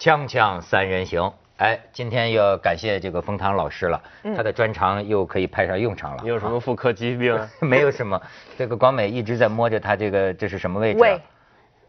锵锵三人行，哎，今天要感谢这个冯唐老师了，他的专长又可以派上用场了。你有什么妇科疾病？没有什么，这个广美一直在摸着他这个，这是什么位置？胃。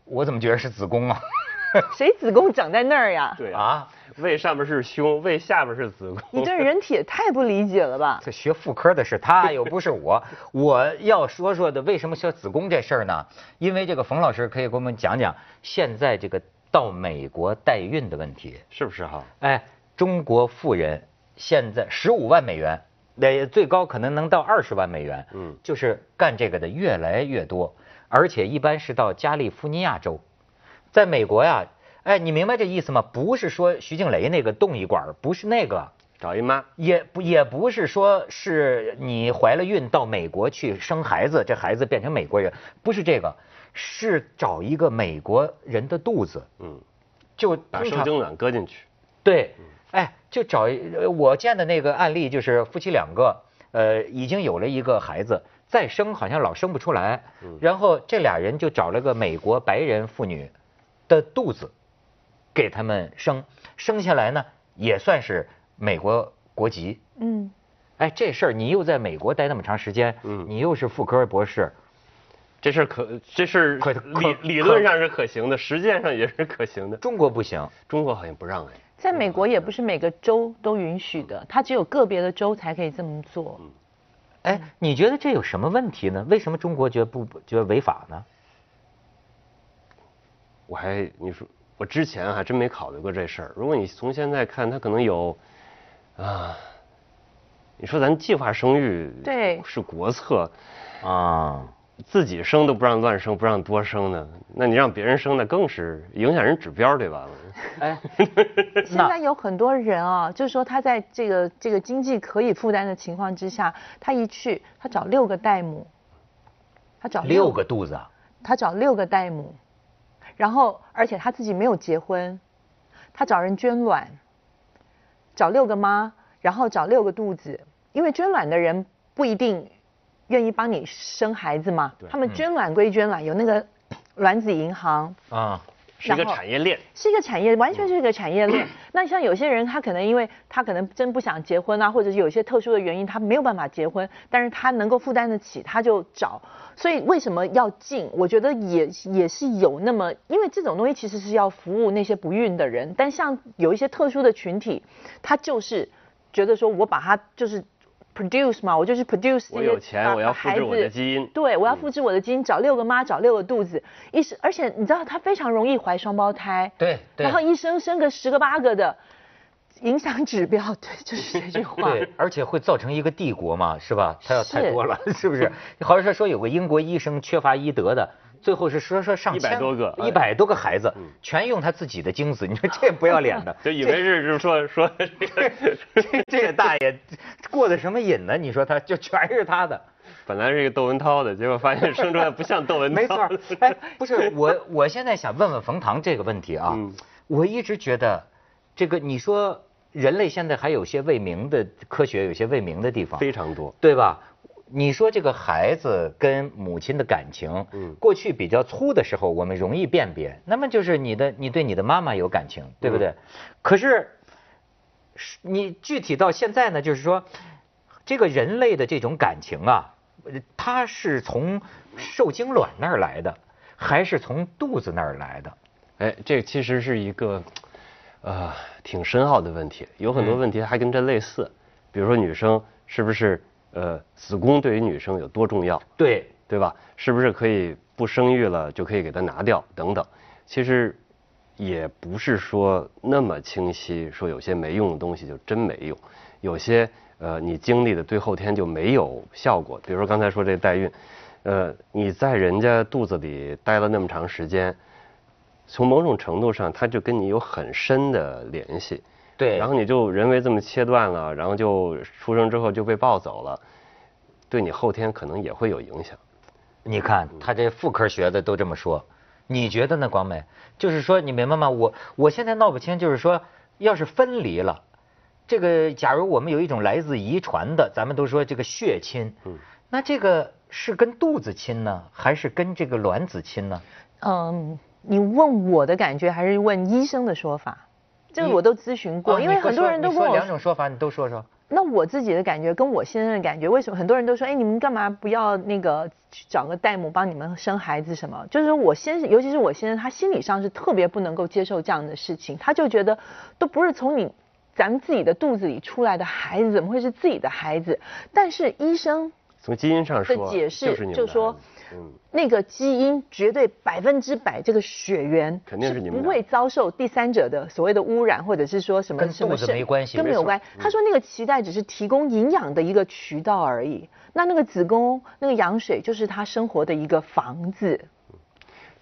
我怎么觉得是子宫啊？谁子宫长在那儿呀？对啊，胃上面是胸，胃下面是子宫。你对人体也太不理解了吧？这学妇科的是他，又不是我。我要说说的，为什么学子宫这事儿呢？因为这个冯老师可以给我们讲讲现在这个。到美国代孕的问题是不是哈？哎，中国富人现在十五万美元，那最高可能能到二十万美元。嗯，就是干这个的越来越多，而且一般是到加利福尼亚州。在美国呀，哎，你明白这意思吗？不是说徐静蕾那个动一管，不是那个找一妈，也不也不是说是你怀了孕到美国去生孩子，这孩子变成美国人，不是这个。是找一个美国人的肚子，嗯，就把受精卵搁进去，对，哎，就找我见的那个案例，就是夫妻两个，呃，已经有了一个孩子，再生好像老生不出来，然后这俩人就找了个美国白人妇女的肚子，给他们生，生下来呢也算是美国国籍，嗯，哎，这事儿你又在美国待那么长时间，嗯，你又是妇科博士。这事可，这事可理理论上是可行的，实践上也是可行的。中国不行，中国好像不让哎。在美国也不是每个州都允许的，它只有个别的州才可以这么做。哎，你觉得这有什么问题呢？为什么中国觉得不觉得违法呢？我还你说，我之前还真没考虑过这事儿。如果你从现在看，它可能有啊，你说咱计划生育对是国策啊。自己生都不让乱生，不让多生呢，那你让别人生，那更是影响人指标，对吧？哎，现在有很多人啊，就是说他在这个这个经济可以负担的情况之下，他一去他找六个代母，他找六个肚子，他找六个代母，然后而且他自己没有结婚，他找人捐卵，找六个妈，然后找六个肚子，因为捐卵的人不一定。愿意帮你生孩子吗？他们捐卵归捐卵，有那个卵子银行啊，是一个产业链，是一个产业，完全是一个产业链。那像有些人，他可能因为他可能真不想结婚啊，或者是有些特殊的原因，他没有办法结婚，但是他能够负担得起，他就找。所以为什么要禁？我觉得也也是有那么，因为这种东西其实是要服务那些不孕的人，但像有一些特殊的群体，他就是觉得说我把他就是。Produce 嘛，我就是 produce 我有钱，我要复制我的基因。对，我要复制我的基因，找六个妈，找六个肚子。医生，而且你知道，他非常容易怀双胞胎。对对。然后医生生个十个八个的，影响指标，对，就是这句话。对，而且会造成一个帝国嘛，是吧？他要太多了，是不是？好像说说有个英国医生缺乏医德的。最后是说说上一百多个，一百多个孩子，全用他自己的精子，你说这不要脸的，就以为是就是说说这 这个大爷过的什么瘾呢？你说他就全是他的，本来是一个窦文涛的，结果发现生出来不像窦文涛。没错，哎，不是我，我现在想问问冯唐这个问题啊，我一直觉得这个你说人类现在还有些未明的科学，有些未明的地方非常多，对吧？你说这个孩子跟母亲的感情，嗯，过去比较粗的时候，我们容易辨别。那么就是你的，你对你的妈妈有感情，对不对？可是，你具体到现在呢，就是说，这个人类的这种感情啊，它是从受精卵那儿来的，还是从肚子那儿来的？哎，这其实是一个，呃，挺深奥的问题。有很多问题还跟这类似，比如说女生是不是？呃，子宫对于女生有多重要？对，对吧？是不是可以不生育了就可以给它拿掉？等等，其实也不是说那么清晰，说有些没用的东西就真没用，有些呃你经历的对后天就没有效果。比如说刚才说这代孕，呃，你在人家肚子里待了那么长时间，从某种程度上，它就跟你有很深的联系。对，然后你就人为这么切断了，然后就出生之后就被抱走了，对你后天可能也会有影响。你看他这妇科学的都这么说，你觉得呢，广美？就是说你明白吗？我我现在闹不清，就是说要是分离了，这个假如我们有一种来自遗传的，咱们都说这个血亲，嗯，那这个是跟肚子亲呢，还是跟这个卵子亲呢？嗯，你问我的感觉，还是问医生的说法？这个我都咨询过，因为很多人都跟我两种说法，你都说说。那我自己的感觉跟我先生的感觉，为什么很多人都说，哎，你们干嘛不要那个去找个代母帮你们生孩子什么？就是说我先生，尤其是我先生，他心理上是特别不能够接受这样的事情，他就觉得都不是从你咱们自己的肚子里出来的孩子，怎么会是自己的孩子？但是医生从基因上说的解释就说。那个基因绝对百分之百，这个血缘肯定是你们不会遭受第三者的所谓的污染，或者是说什么什么没关系，跟没有关。他说那个脐带只是提供营养的一个渠道而已，那那个子宫那个羊水就是他生活的一个房子。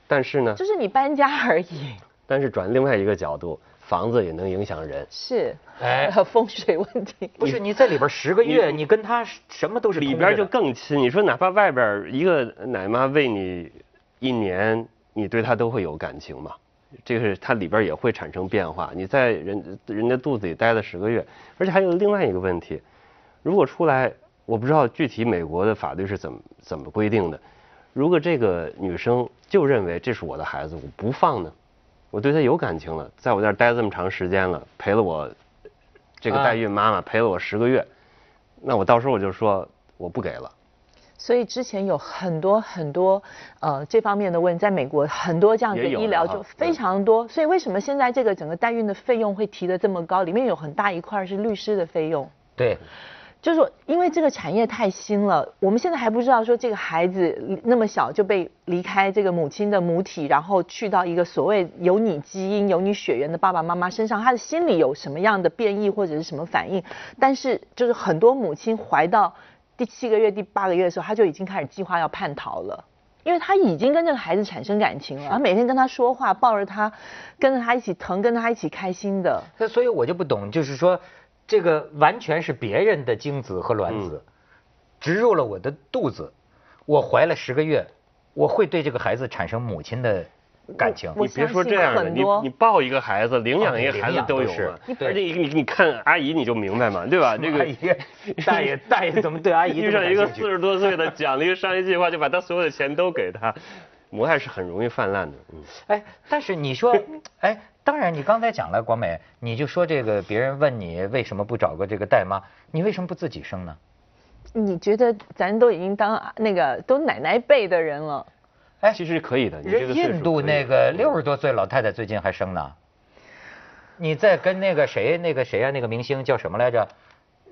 但是呢，就是你搬家而已。但是转另外一个角度。房子也能影响人，是，哎，风水问题。不是你在里边十个月，你跟他什么都是里边就更亲。你说哪怕外边一个奶妈喂你一年，你对她都会有感情嘛？这个是它里边也会产生变化。你在人人家肚子里待了十个月，而且还有另外一个问题，如果出来，我不知道具体美国的法律是怎么怎么规定的。如果这个女生就认为这是我的孩子，我不放呢？我对他有感情了，在我这儿待这么长时间了，陪了我这个代孕妈妈陪了我十个月，那我到时候我就说我不给了。所以之前有很多很多呃这方面的问，在美国很多这样的医疗就非常多，所以为什么现在这个整个代孕的费用会提的这么高？里面有很大一块是律师的费用。对。就是说，因为这个产业太新了，我们现在还不知道说这个孩子那么小就被离开这个母亲的母体，然后去到一个所谓有你基因、有你血缘的爸爸妈妈身上，他的心里有什么样的变异或者是什么反应？但是就是很多母亲怀到第七个月、第八个月的时候，他就已经开始计划要叛逃了，因为他已经跟这个孩子产生感情了，他每天跟他说话，抱着他，跟着他一起疼，跟着他一起开心的。那所以我就不懂，就是说。这个完全是别人的精子和卵子植入了我的肚子，我怀了十个月，我会对这个孩子产生母亲的感情。你别说这样的，你你抱一个孩子，领养一个孩子都有嘛。而且你你看阿姨你就明白嘛，对吧？这个大爷 大爷怎么对阿姨遇上一个四十多岁的，讲了一个商业计划，就把他所有的钱都给他，母爱是很容易泛滥的。嗯，哎，但是你说，哎。当然，你刚才讲了广美，你就说这个别人问你为什么不找个这个代妈，你为什么不自己生呢？你觉得咱都已经当那个都奶奶辈的人了，哎，其实可以的。人印度那个六十多岁老太太最近还生呢。你在跟那个谁那个谁啊那个明星叫什么来着？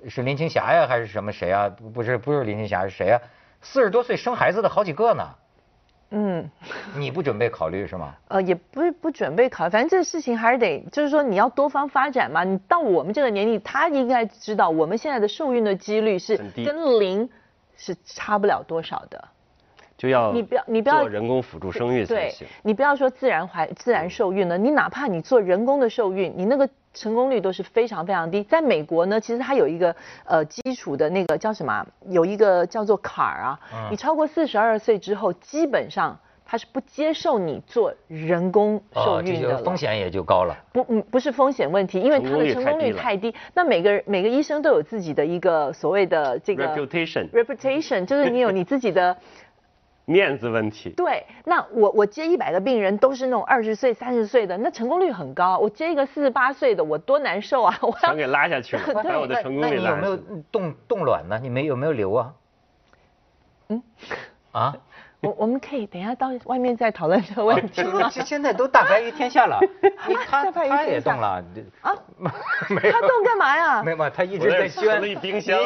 是林青霞呀还是什么谁啊？不是不是林青霞是谁啊？四十多岁生孩子的好几个呢。嗯，你不准备考虑是吗？呃，也不是不准备考虑，反正这个事情还是得，就是说你要多方发展嘛。你到我们这个年龄，他应该知道，我们现在的受孕的几率是跟零是差不了多少的。就要你不要你不要做人工辅助生育才行。你不要说自然怀自然受孕了，你哪怕你做人工的受孕，你那个成功率都是非常非常低。在美国呢，其实它有一个呃基础的那个叫什么，有一个叫做坎儿啊，你超过四十二岁之后，基本上它是不接受你做人工受孕的风险也就高了。不，嗯，不是风险问题，因为它的成功率太低。那每个每个医生都有自己的一个所谓的这个 reputation，reputation 就是你有你自己的。面子问题。对，那我我接一百个病人都是那种二十岁、三十岁的，那成功率很高。我接一个四十八岁的，我多难受啊！我想给拉下去了，把我的成功率拉下去。那你有没有冻冻卵呢？你没有没有留啊？嗯？啊？我我们可以等一下到外面再讨论这个问题。这现在都大白于天下了，他他也动了啊？没他动干嘛呀？没有，他一直在捐。了一冰箱，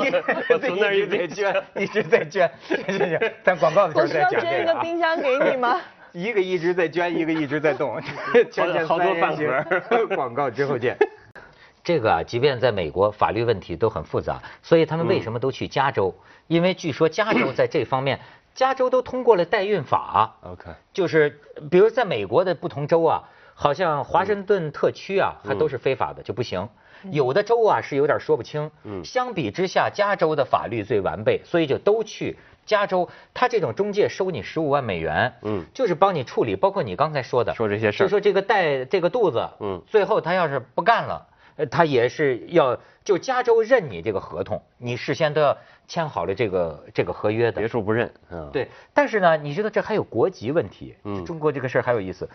我从那儿一直在捐，一直在捐。行行行，咱广告的时候再讲这个。我需要捐一个冰箱给你吗？一个一直在捐，一个一直在动，捐好多饭盒。广告之后见。这个啊，即便在美国，法律问题都很复杂，所以他们为什么都去加州？因为据说加州在这方面。加州都通过了代孕法，OK，就是比如在美国的不同州啊，好像华盛顿特区啊，还都是非法的就不行。有的州啊是有点说不清。嗯，相比之下，加州的法律最完备，所以就都去加州。他这种中介收你十五万美元，嗯，就是帮你处理，包括你刚才说的，说这些事就说这个带这个肚子，嗯，最后他要是不干了。呃，他也是要就加州认你这个合同，你事先都要签好了这个这个合约的。别处不认，嗯，对。但是呢，你知道这还有国籍问题。嗯。中国这个事儿还有意思，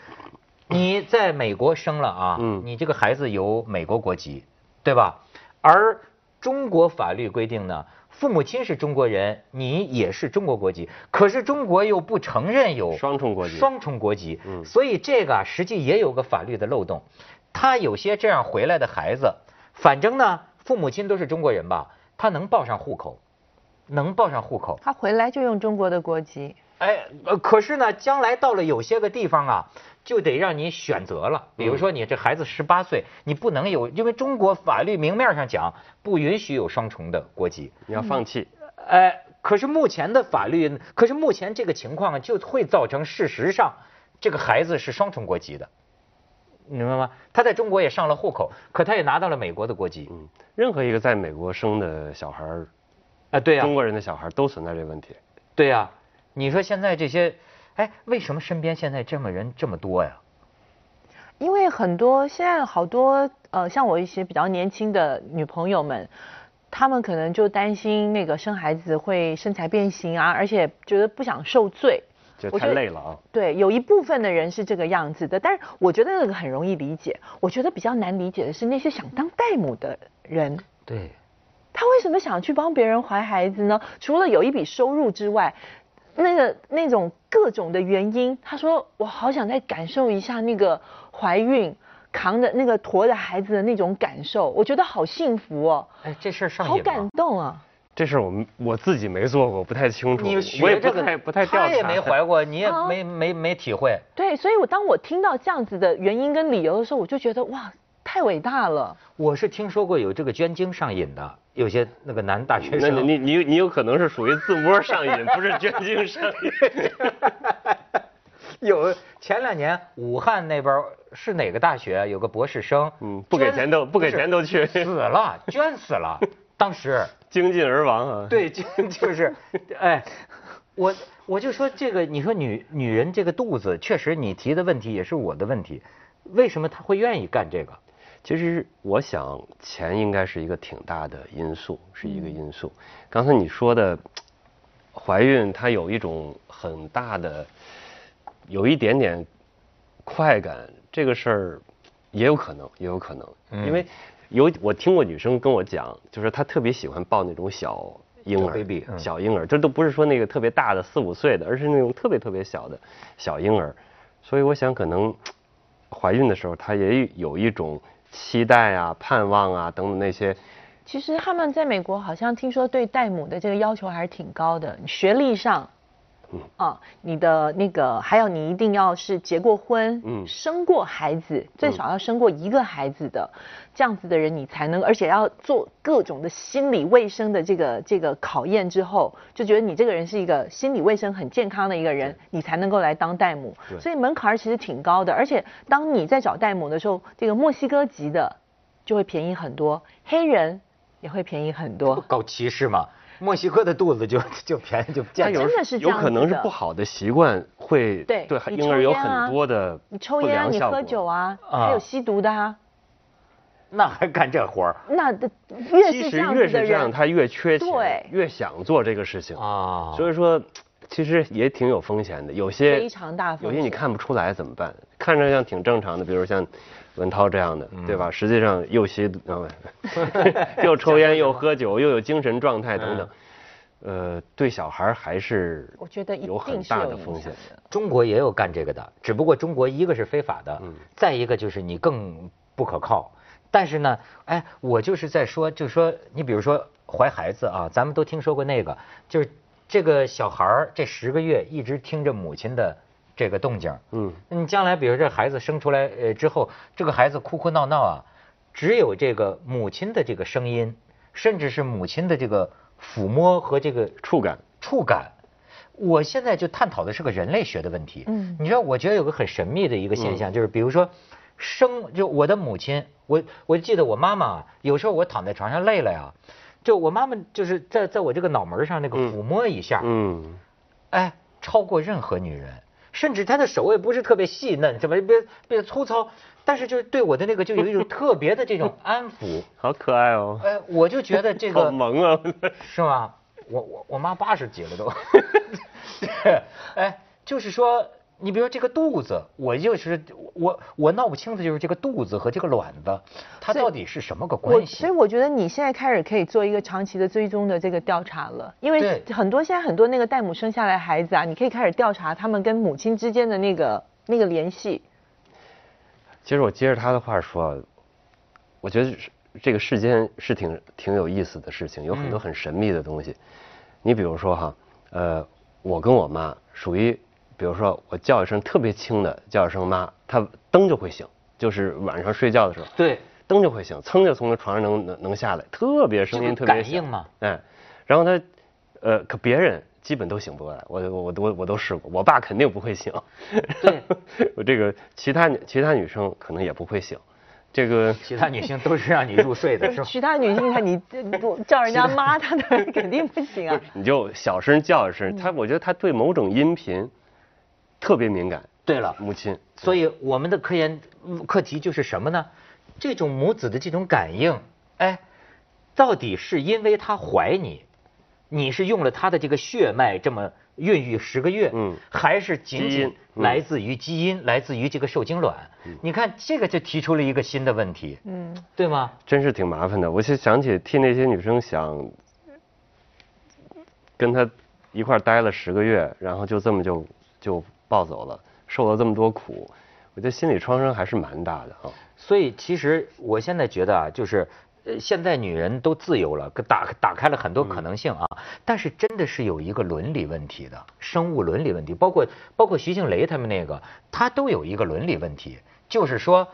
你在美国生了啊，嗯你这个孩子有美国国籍，对吧？而中国法律规定呢，父母亲是中国人，你也是中国国籍，可是中国又不承认有双重国籍双重国籍，嗯所以这个啊，实际也有个法律的漏洞。他有些这样回来的孩子，反正呢，父母亲都是中国人吧，他能报上户口，能报上户口。他回来就用中国的国籍。哎，呃，可是呢，将来到了有些个地方啊，就得让你选择了。比如说，你这孩子十八岁，你不能有，因为中国法律明面上讲不允许有双重的国籍。你要放弃，哎，可是目前的法律，可是目前这个情况啊，就会造成事实上这个孩子是双重国籍的，你明白吗？他在中国也上了户口，可他也拿到了美国的国籍。嗯，任何一个在美国生的小孩儿，啊，对呀、中国人的小孩儿都存在这个问题。对呀、你说现在这些，哎，为什么身边现在这么人这么多呀？因为很多现在好多呃，像我一些比较年轻的女朋友们，她们可能就担心那个生孩子会身材变形啊，而且觉得不想受罪。就太累了啊。对，有一部分的人是这个样子的，但是我觉得那个很容易理解。我觉得比较难理解的是那些想当代母的人，对，他为什么想去帮别人怀孩子呢？除了有一笔收入之外，那个那种各种的原因，他说我好想再感受一下那个怀孕扛着那个驮着孩子的那种感受，我觉得好幸福哦，哎，这事儿上瘾好感？动啊！这事儿我们我自己没做过，不太清楚。你我也不学这个，太不太调查。他也没怀过，你也啊没没没体会。对，所以我当我听到这样子的原因跟理由的时候，我就觉得哇，太伟大了。我是听说过有这个捐精上瘾的，有些那个男大学生那生。你你你有可能是属于自摸上瘾，不是捐精上瘾。有前两年武汉那边儿是哪个大学有个博士生，嗯，不给钱都不给钱都去，死了，捐死了。当时精尽而亡啊。对，就就是，哎，我我就说这个，你说女女人这个肚子，确实你提的问题也是我的问题，为什么她会愿意干这个？其实我想钱应该是一个挺大的因素，是一个因素。刚才你说的怀孕，它有一种很大的，有一点点快感，这个事儿也有可能，也有可能，因为有我听过女生跟我讲，就是她特别喜欢抱那种小婴小儿小婴儿，这都不是说那个特别大的四五岁的，而是那种特别特别小的小婴儿。所以我想，可能怀孕的时候，她也有一种期待啊、盼望啊等等那些。其实他们在美国好像听说对代母的这个要求还是挺高的，学历上，嗯啊，你的那个还有你一定要是结过婚，嗯生过孩子，最少要生过一个孩子的，这样子的人你才能，而且要做各种的心理卫生的这个这个考验之后，就觉得你这个人是一个心理卫生很健康的一个人，你才能够来当代母。所以门槛儿其实挺高的，而且当你在找代母的时候，这个墨西哥籍的就会便宜很多，黑人也会便宜很多。搞歧视吗？墨西哥的肚子就 就便宜就它见有真的是这有可能是不好的习惯，会对对婴儿有很多的你抽烟啊，你喝酒啊，啊。还有吸毒的啊，那还干这活儿？那的越其实是这样越是这样，子的人，他越缺钱对，越想做这个事情。啊？所以说，其实也挺有风险的。有些非常大风有些你看不出来怎么办？看着像挺正常的，比如像文涛这样的，嗯对吧？实际上又吸毒，又抽烟又喝酒，又有精神状态等等。呃，对小孩还是我觉得有很大的风险。中国也有干这个的，只不过中国一个是非法的，嗯再一个就是你更不可靠。但是呢，哎，我就是在说，就是说，你比如说怀孩子啊，咱们都听说过那个，就是这个小孩儿这十个月一直听着母亲的这个动静，嗯，你将来比如这孩子生出来呃之后，这个孩子哭哭闹闹啊，只有这个母亲的这个声音，甚至是母亲的这个抚摸和这个触感。触感。我现在就探讨的是个人类学的问题。嗯你知道，我觉得有个很神秘的一个现象，就是比如说生，就我的母亲，我我记得我妈妈啊有时候我躺在床上累了呀，就我妈妈就是在在我这个脑门上那个嗯抚摸一下，嗯，哎，超过任何女人，甚至她的手也不是特别细嫩，怎么别别粗糙，但是就是对我的那个就有一种 特别的这种安抚。好可爱哦，哎，我就觉得这个 好个萌啊！是吗？我我我妈八十几了都，对，哎，就是说你比如说这个肚子，我就是我我闹不清的就是这个肚子和这个卵子，它到底是什么个关系所以？我觉得你现在开始可以做一个长期的追踪的这个调查了，因为很多现在很多那个代母生下来的孩子啊，你可以开始调查他们跟母亲之间的那个那个联系。其实我接着他的话说，我觉得是这个世间是挺挺有意思的事情，有很多很神秘的东西。你比如说哈，呃，我跟我妈属于，比如说我叫一声特别轻的叫一声妈，她灯就会醒，就是晚上睡觉的时候，对，灯就会醒，噌就从那床上能能能下来，特别声音特别响感应嘛。哎，然后他，呃，可别人基本都醒不过来，我我我都我都试过，我爸肯定不会醒。对，我这个其他女其他女生可能也不会醒，这个其他女性都是让你入睡的，是吧？其他女性，她你我叫人家妈，她的人肯定不行啊。你就小声叫一声，她我觉得她对某种音频特别敏感。对了，母亲，所以我们的科研嗯课题就是什么呢？这种母子的这种感应，哎，到底是因为他怀你，你是用了他的这个血脉这么孕育十个月，嗯还是仅仅来自于基因，来自于这个受精卵？你看这个就提出了一个新的问题，嗯，对吗？真是挺麻烦的。我就想起替那些女生想跟他一块儿待了十个月，然后就这么就就抱走了，受了这么多苦，我觉得心理创伤还是蛮大的啊。所以其实我现在觉得啊，就是呃，现在女人都自由了，打打开了很多可能性啊。但是真的是有一个伦理问题的，生物伦理问题，包括包括徐静蕾他们那个，他都有一个伦理问题，就是说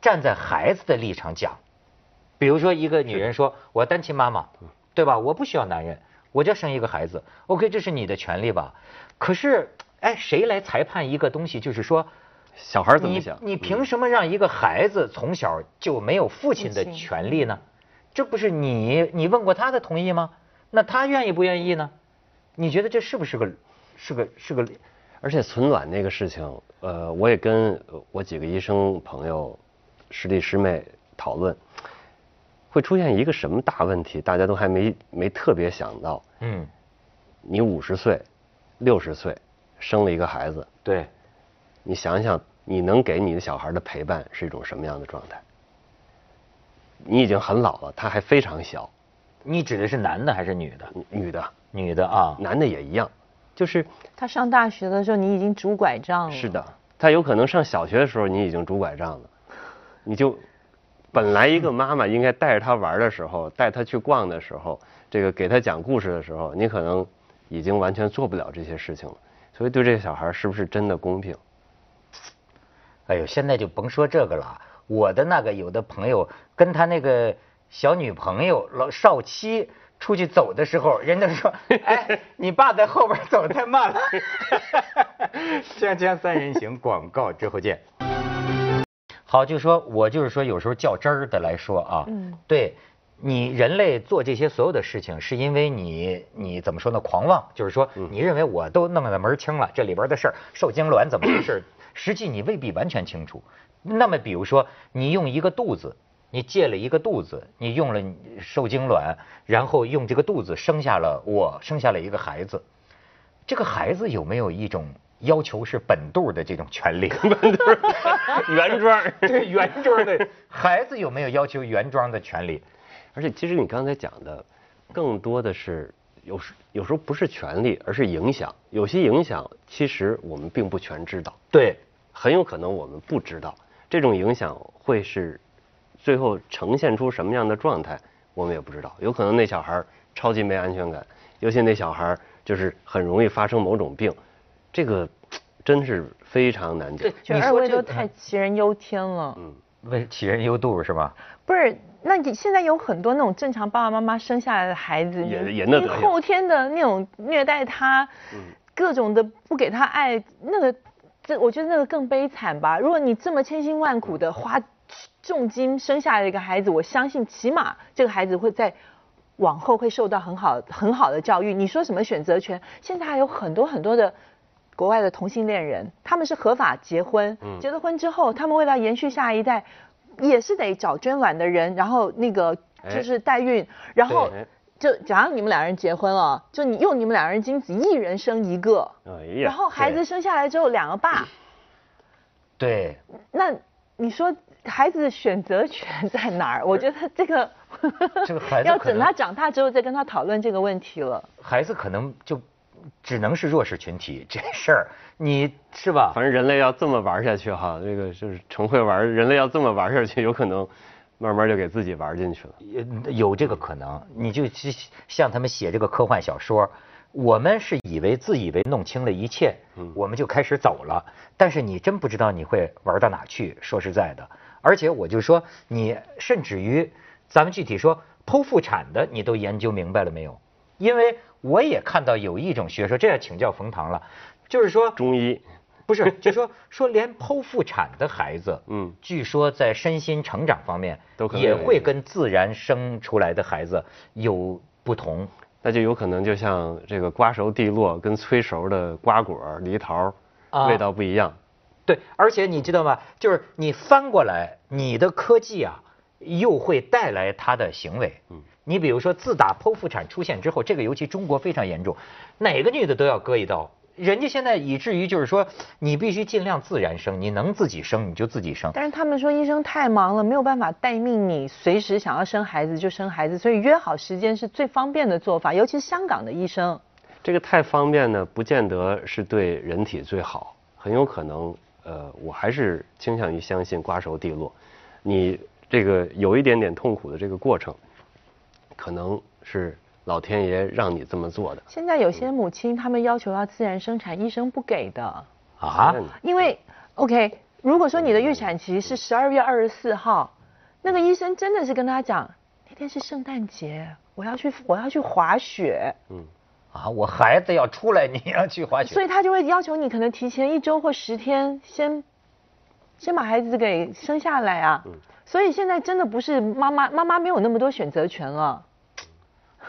站在孩子的立场讲，比如说一个女人说，我单亲妈妈，对吧？我不需要男人，我就生一个孩子，OK，这是你的权利吧？可是，哎，谁来裁判一个东西？就是说。小孩怎么想？你凭什么让一个孩子从小就没有父亲的权利呢？这不是你你问过他的同意吗？那他愿意不愿意呢？你觉得这是不是个是个是个？而且存卵那个事情，呃，我也跟呃我几个医生朋友、师弟师妹讨论，会出现一个什么大问题，大家都还没没特别想到。嗯，你五十岁、六十岁生了一个孩子，对，你想想，你能给你的小孩的陪伴是一种什么样的状态？你已经很老了，他还非常小，你指的是男的还是女的？女的、女的啊，男的也一样，就是他上大学的时候，你已经拄拐杖了。是的，他有可能上小学的时候你已经拄拐杖了，你就本来一个妈妈应该带着他玩的时候，带他去逛的时候，这个给他讲故事的时候，你可能已经完全做不了这些事情了。所以对这个小孩是不是真的公平？哎呦，现在就甭说这个了。我的那个有的朋友跟他那个小女朋友老少妻出去走的时候，人家说：“ 哎，你爸在后边走太慢了。”锵锵三人行，广告之后见。好，就说我就是说，有时候较真儿的来说啊，嗯对你人类做这些所有的事情，是因为你你怎么说呢？狂妄，就是说你认为我都弄得门儿清了，这里边的事儿，受精卵怎么回事，实际你未必完全清楚。那么比如说，你用一个肚子，你借了一个肚子，你用了受精卵，然后用这个肚子生下了我，生下了一个孩子，这个孩子有没有一种要求是本肚的这种权利？原装儿 对原装的孩子有没有要求原装的权利？而且其实你刚才讲的，更多的是有时有时候不是权利，而是影响。有些影响其实我们并不全知道，对，很有可能我们不知道。这种影响会是最后呈现出什么样的状态，我们也不知道。有可能那小孩儿超级没安全感，尤其那小孩儿就是很容易发生某种病，这个真是非常难讲对。觉得二位都太杞人忧天了。嗯，为杞人忧度是吧？不是，那你现在有很多那种正常爸爸妈妈生下来的孩子，也也那后天的那种虐待他，嗯各种的不给他爱，那个，这我觉得那个更悲惨吧。如果你这么千辛万苦的花重金生下来的一个孩子，我相信起码这个孩子会在。往后会受到很好很好的教育。你说什么选择权？现在还有很多很多的国外的同性恋人，他们是合法结婚，嗯。结了婚之后，他们为了延续下一代，也是得找捐卵的人，然后那个哎。就是代孕，然后就假如你们两人结婚了，就你用你们两人精子一人生一个，哎，然后孩子生下来之后两个爸，对，那你说孩子的选择权在哪儿？我觉得这个这个孩子 要等他长大之后再跟他讨论这个问题了。孩子可能就只能是弱势群体这事儿，你是吧？反正人类要这么玩下去哈，这个就是成会玩，人类要这么玩下去，有可能慢慢就给自己玩进去了。也有这个可能，你就去像他们写这个科幻小说，我们是以为自以为弄清了一切，我们就开始走了。但是你真不知道你会玩到哪去。说实在的，而且我就说，你甚至于，咱们具体说剖腹产的，你都研究明白了没有？因为我也看到有一种学说，这要请教冯唐了，就是说中医，不是，就说说连剖腹产的孩子，嗯据说在身心成长方面都可能也会跟自然生出来的孩子有不同。那就有可能就像这个瓜熟蒂落跟催熟的瓜果、梨桃啊味道不一样。对，而且你知道吗？就是你翻过来，你的科技啊，又会带来他的行为。嗯，你比如说，自打剖腹产出现之后，这个尤其中国非常严重，哪个女的都要割一刀。人家现在以至于就是说，你必须尽量自然生，你能自己生你就自己生。但是他们说医生太忙了，没有办法待命你，随时想要生孩子就生孩子，所以约好时间是最方便的做法，尤其是香港的医生。这个太方便呢，不见得是对人体最好，很有可能，呃，我还是倾向于相信瓜熟蒂落。你这个有一点点痛苦的这个过程，可能是老天爷让你这么做的。现在有些母亲他们要求要自然生产，医生不给的，啊，因为 OK，如果说你的预产期是十二月二十四号，那个医生真的是跟他讲，那天是圣诞节，我要去我要去滑雪，嗯，啊，我孩子要出来，你要去滑雪。所以他就会要求你可能提前一周或十天先先把孩子给生下来啊。嗯所以现在真的不是妈妈妈妈没有那么多选择权了。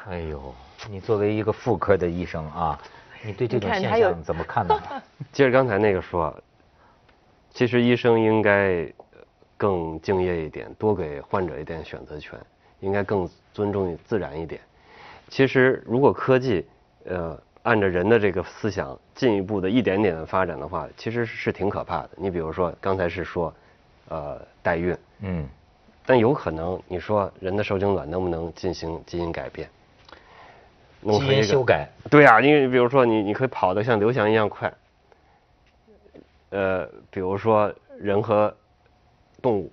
哎呦，你作为一个妇科的医生啊，你对这种现象怎么看呢？接着刚才那个说，其实医生应该呃更敬业一点，多给患者一点选择权，应该更尊重自然一点。其实如果科技呃按照人的这个思想进一步的一点点的发展的话，其实是挺可怕的。你比如说刚才是说，呃代孕，嗯，但有可能你说人的受精卵能不能进行基因改变？弄基出一个因修改。对啊，因为比如说你你可以跑得像刘翔一样快，呃，比如说人和动物，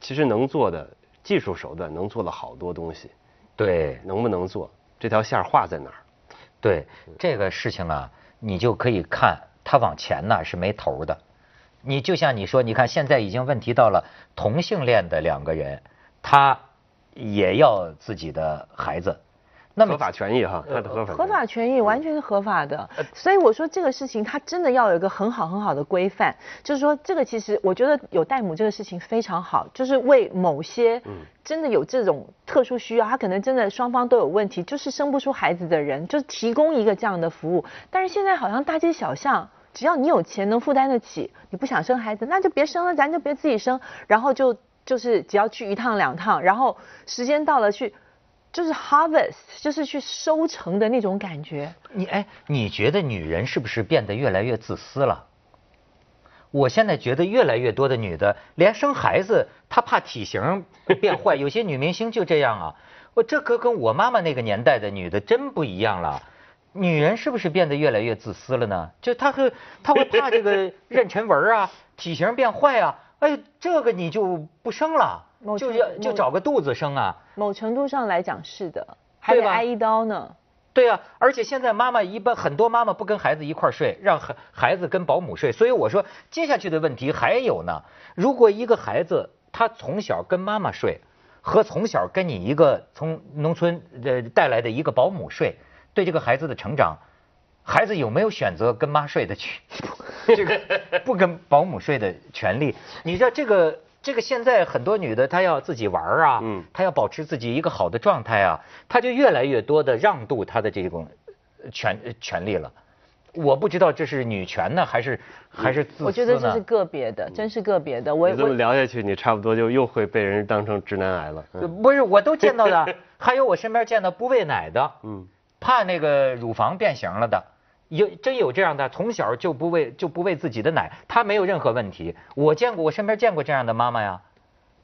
其实能做的技术手段能做了好多东西，对能不能做这条线画在哪儿？对，这个事情啊，你就可以看它往前呢是没头的。你就像你说，你看现在已经问题到了同性恋的两个人，他也要自己的孩子，那么合法权益哈，它的合法合法权益完全是合法的，呃所以我说这个事情它真的要有一个很好很好的规范，就是说这个其实我觉得有代母这个事情非常好，就是为某些嗯真的有这种特殊需要，他可能真的双方都有问题，就是生不出孩子的人，就是提供一个这样的服务。但是现在好像大街小巷。只要你有钱能负担得起，你不想生孩子，那就别生了，咱就别自己生，然后就就是只要去一趟两趟，然后时间到了去，就是 harvest，就是去收成的那种感觉。你哎，你觉得女人是不是变得越来越自私了？我现在觉得越来越多的女的连生孩子，她怕体型变坏，有些女明星就这样啊。我这可跟我妈妈那个年代的女的真不一样了。女人是不是变得越来越自私了呢？就她会，她会怕这个妊娠纹啊，体型变坏啊。哎，这个你就不生了，就要就找个肚子生啊。某程度上来讲是的，还得挨一刀呢。对呀、而且现在妈妈一般很多妈妈不跟孩子一块儿睡，让孩孩子跟保姆睡。所以我说接下去的问题还有呢。如果一个孩子他从小跟妈妈睡，和从小跟你一个从农村呃带来的一个保姆睡，对这个孩子的成长，孩子有没有选择跟妈睡的权，这个不跟保姆睡的权利？你知道这个这个现在很多女的她要自己玩儿啊，嗯她要保持自己一个好的状态啊，她就越来越多的让渡她的这种权权利了。我不知道这是女权呢，还是还是自私呢？我觉得这是个别的，真是个别的。我你这么聊下去，你差不多就又会被人当成直男癌了。嗯 不是，我都见到的，还有我身边见到不喂奶的，嗯，怕那个乳房变形了的，有真有这样的，从小就不喂就不喂自己的奶，他没有任何问题。我见过，我身边见过这样的妈妈呀。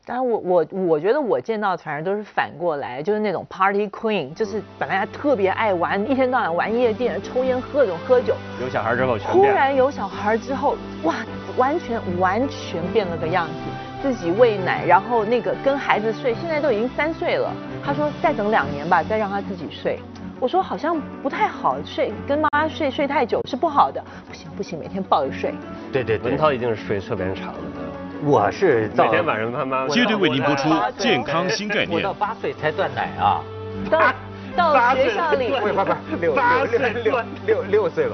当然我我我觉得我见到的反而都是反过来，就是那种 party queen，就是本来还特别爱玩，一天到晚玩夜店、抽烟、喝酒、喝酒，有小孩之后全忽变了。然有小孩之后，哇，完全完全变了个样子，自己喂奶，然后那个跟孩子睡，现在都已经三岁了。他说再等两年吧，再让他自己睡。我说好像不太好，睡跟妈妈睡睡太久是不好的。不行不行，每天抱着睡。对对文涛一定是睡特别长的，我是每天晚上他妈接着为您播出健康新概念我到八岁才断奶啊。到到学校里，不是不是不是六六六六六六岁了。